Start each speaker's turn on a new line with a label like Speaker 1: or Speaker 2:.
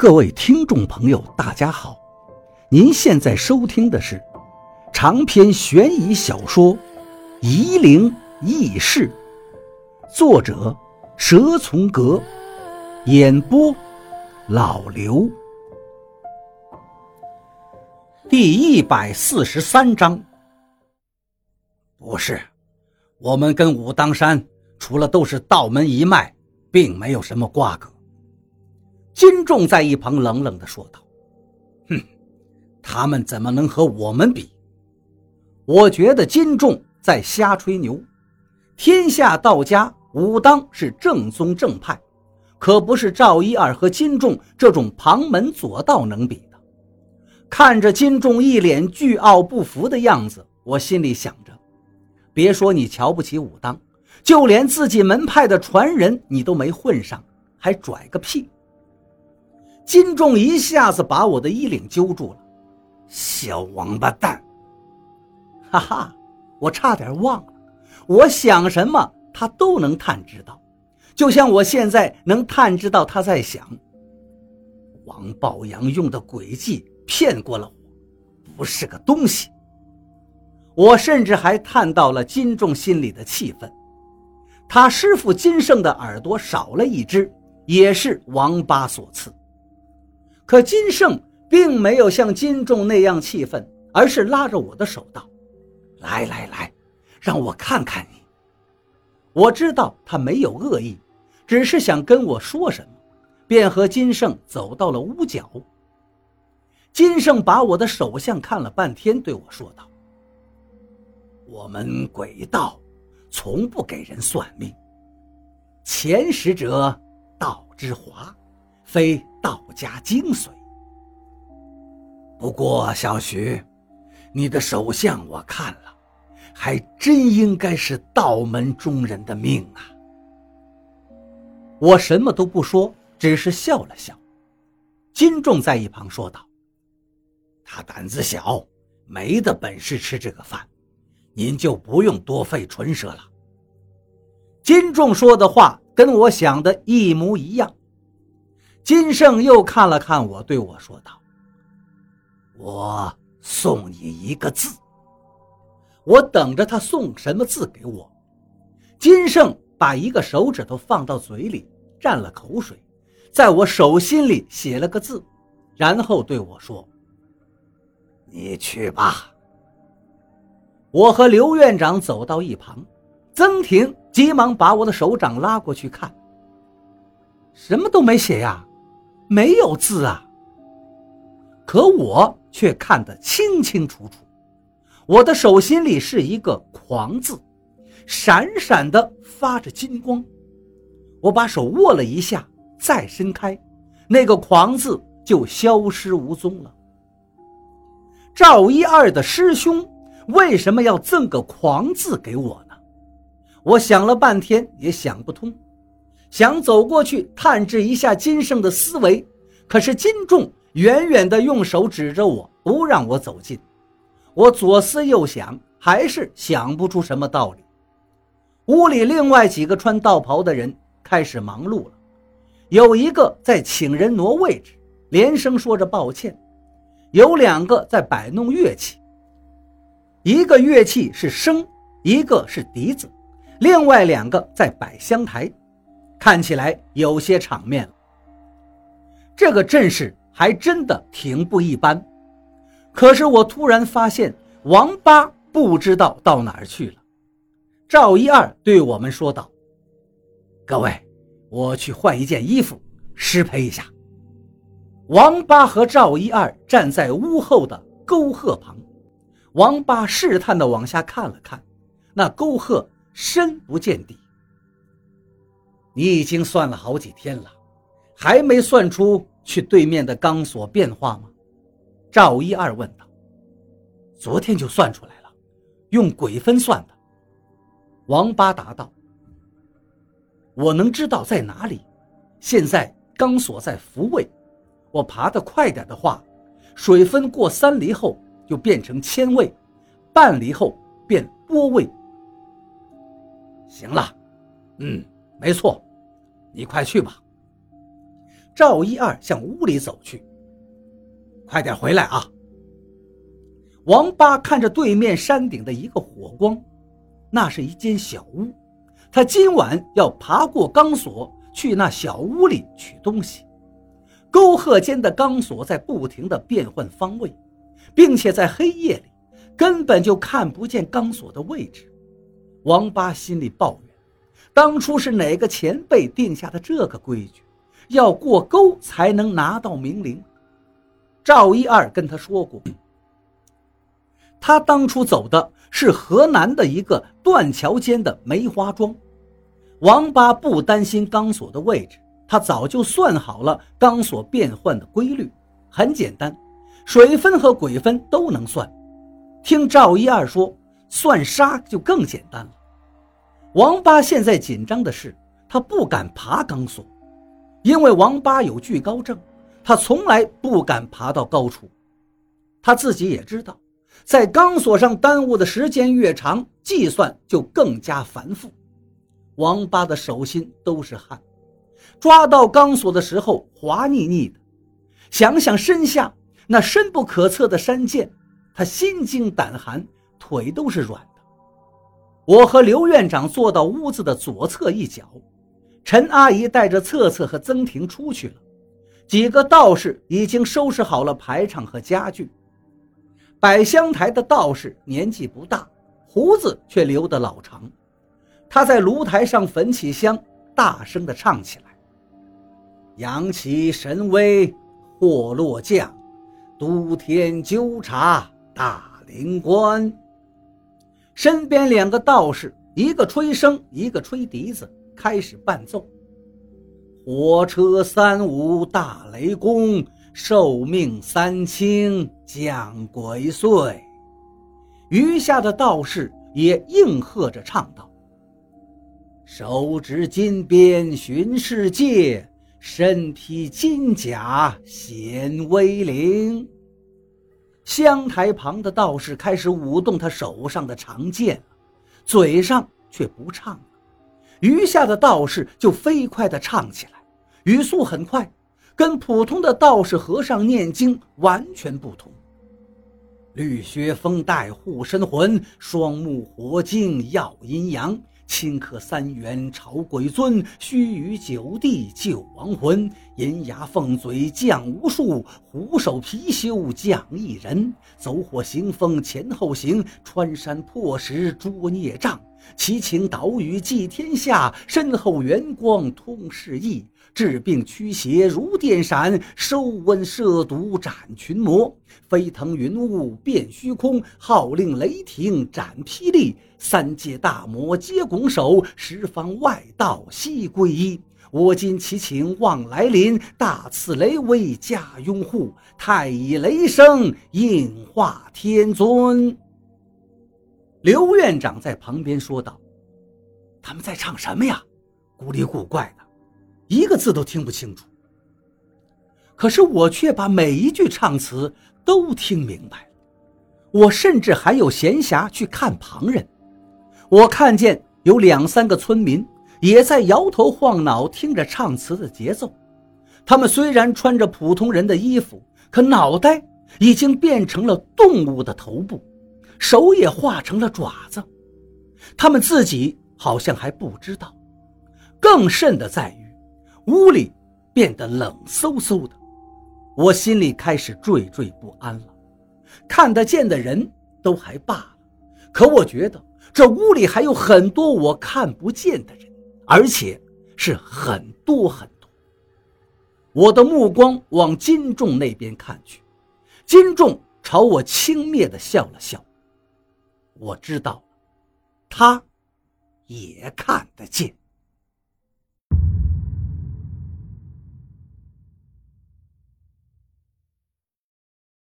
Speaker 1: 各位听众朋友，大家好！您现在收听的是长篇悬疑小说《夷陵轶事》，作者蛇从阁，演播老刘。第一百四十三章。不是，我们跟武当山除了都是道门一脉，并没有什么瓜葛。金仲在一旁冷冷地说道：“哼，他们怎么能和我们比？我觉得金仲在瞎吹牛。天下道家，武当是正宗正派，可不是赵一二和金仲这种旁门左道能比的。”看着金仲一脸倨傲不服的样子，我心里想着：别说你瞧不起武当，就连自己门派的传人你都没混上，还拽个屁！金仲一下子把我的衣领揪住了，小王八蛋！哈哈，我差点忘了，我想什么他都能探知到，就像我现在能探知到他在想。王宝阳用的诡计骗过了我，不是个东西。我甚至还探到了金仲心里的气愤，他师傅金胜的耳朵少了一只，也是王八所赐。可金胜并没有像金仲那样气愤，而是拉着我的手道：“来来来，让我看看你。”我知道他没有恶意，只是想跟我说什么，便和金胜走到了屋角。金胜把我的手相看了半天，对我说道：“我们鬼道从不给人算命，前十者道之华。”非道家精髓。不过，小徐，你的手相我看了，还真应该是道门中人的命啊！我什么都不说，只是笑了笑。金仲在一旁说道：“他胆子小，没的本事吃这个饭，您就不用多费唇舌了。”金仲说的话跟我想的一模一样。金胜又看了看我，对我说道：“我送你一个字。”我等着他送什么字给我。金胜把一个手指头放到嘴里，蘸了口水，在我手心里写了个字，然后对我说：“你去吧。”我和刘院长走到一旁，曾婷急忙把我的手掌拉过去看，什么都没写呀。没有字啊，可我却看得清清楚楚。我的手心里是一个“狂”字，闪闪的发着金光。我把手握了一下，再伸开，那个“狂”字就消失无踪了。赵一二的师兄为什么要赠个“狂”字给我呢？我想了半天也想不通。想走过去探知一下金圣的思维，可是金仲远远地用手指着我，不让我走近。我左思右想，还是想不出什么道理。屋里另外几个穿道袍的人开始忙碌了，有一个在请人挪位置，连声说着抱歉；有两个在摆弄乐器，一个乐器是笙，一个是笛子，另外两个在摆香台。看起来有些场面。这个阵势还真的挺不一般。可是我突然发现，王八不知道到哪儿去了。赵一二对我们说道：“各位，我去换一件衣服，失陪一下。”王八和赵一二站在屋后的沟壑旁。王八试探地往下看了看，那沟壑深不见底。你已经算了好几天了，还没算出去对面的钢索变化吗？赵一二问道。昨天就算出来了，用鬼分算的。王八答道。我能知道在哪里？现在钢索在福位，我爬得快点的话，水分过三厘后就变成千位，半厘后变波位。行了，嗯。没错，你快去吧。赵一二向屋里走去。快点回来啊！王八看着对面山顶的一个火光，那是一间小屋，他今晚要爬过钢索去那小屋里取东西。沟壑间的钢索在不停地变换方位，并且在黑夜里根本就看不见钢索的位置。王八心里抱怨：当初是哪个前辈定下的这个规矩，要过沟才能拿到明灵？赵一二跟他说过。他当初走的是河南的一个断桥间的梅花桩。王八不担心钢索的位置，他早就算好了钢索变换的规律，很简单，水分和鬼分都能算。听赵一二说，算沙就更简单了。王八现在紧张的是，他不敢爬钢索，因为王八有惧高症，他从来不敢爬到高处。他自己也知道。在钢索上耽误的时间越长，计算就更加繁复。王八的手心都是汗，抓到钢索的时候滑腻腻的。想想身下那深不可测的山涧，他心惊胆寒，腿都是软。我和刘院长坐到屋子的左侧一角，陈阿姨带着策策和曾婷出去了，几个道士已经收拾好了排场和家具。摆香台的道士年纪不大，胡子却留得老长。他在炉台上焚起香，大声地唱起来：“扬起神威祸落降，都天纠察大灵官。”身边两个道士，一个吹笙，一个吹笛子，开始伴奏：“火车三五大雷公。”寿命三清降鬼祟，余下的道士也应和着唱道：“手执金鞭巡世界，身披金甲显威灵。”香台旁的道士开始舞动他手上的长剑，嘴上却不唱了。余下的道士就飞快地唱起来，语速很快。跟普通的道士和尚念经完全不同。绿雪风带护身魂，双目火精耀阴阳，顷刻三元朝鬼尊，须臾九地救亡魂。银牙凤嘴降无数，虎首貔貅降一人。走火行风前后行，穿山破石捉孽障。奇情岛屿祭天下，身后圆光通世意。治病驱邪如电闪，收瘟摄毒斩群魔。飞腾云雾变虚空，号令雷霆斩霹雳。三界大魔皆拱手，十方外道悉皈依。我今祈请望来临，大慈雷威加拥护。太乙雷声应化天尊。刘院长在旁边说道：“他们在唱什么呀？古里古怪的。”一个字都听不清楚，可是我却把每一句唱词都听明白了。我甚至还有闲暇去看旁人。我看见有两三个村民也在摇头晃脑听着唱词的节奏。他们虽然穿着普通人的衣服，可脑袋已经变成了动物的头部，手也化成了爪子。他们自己好像还不知道。更甚的在于。屋里变得冷飕飕的，我心里开始惴惴不安了。看得见的人都还罢了，可我觉得这屋里还有很多我看不见的人，而且是很多很多。我的目光往金仲那边看去，金仲朝我轻蔑地笑了笑。我知道，他也看得见。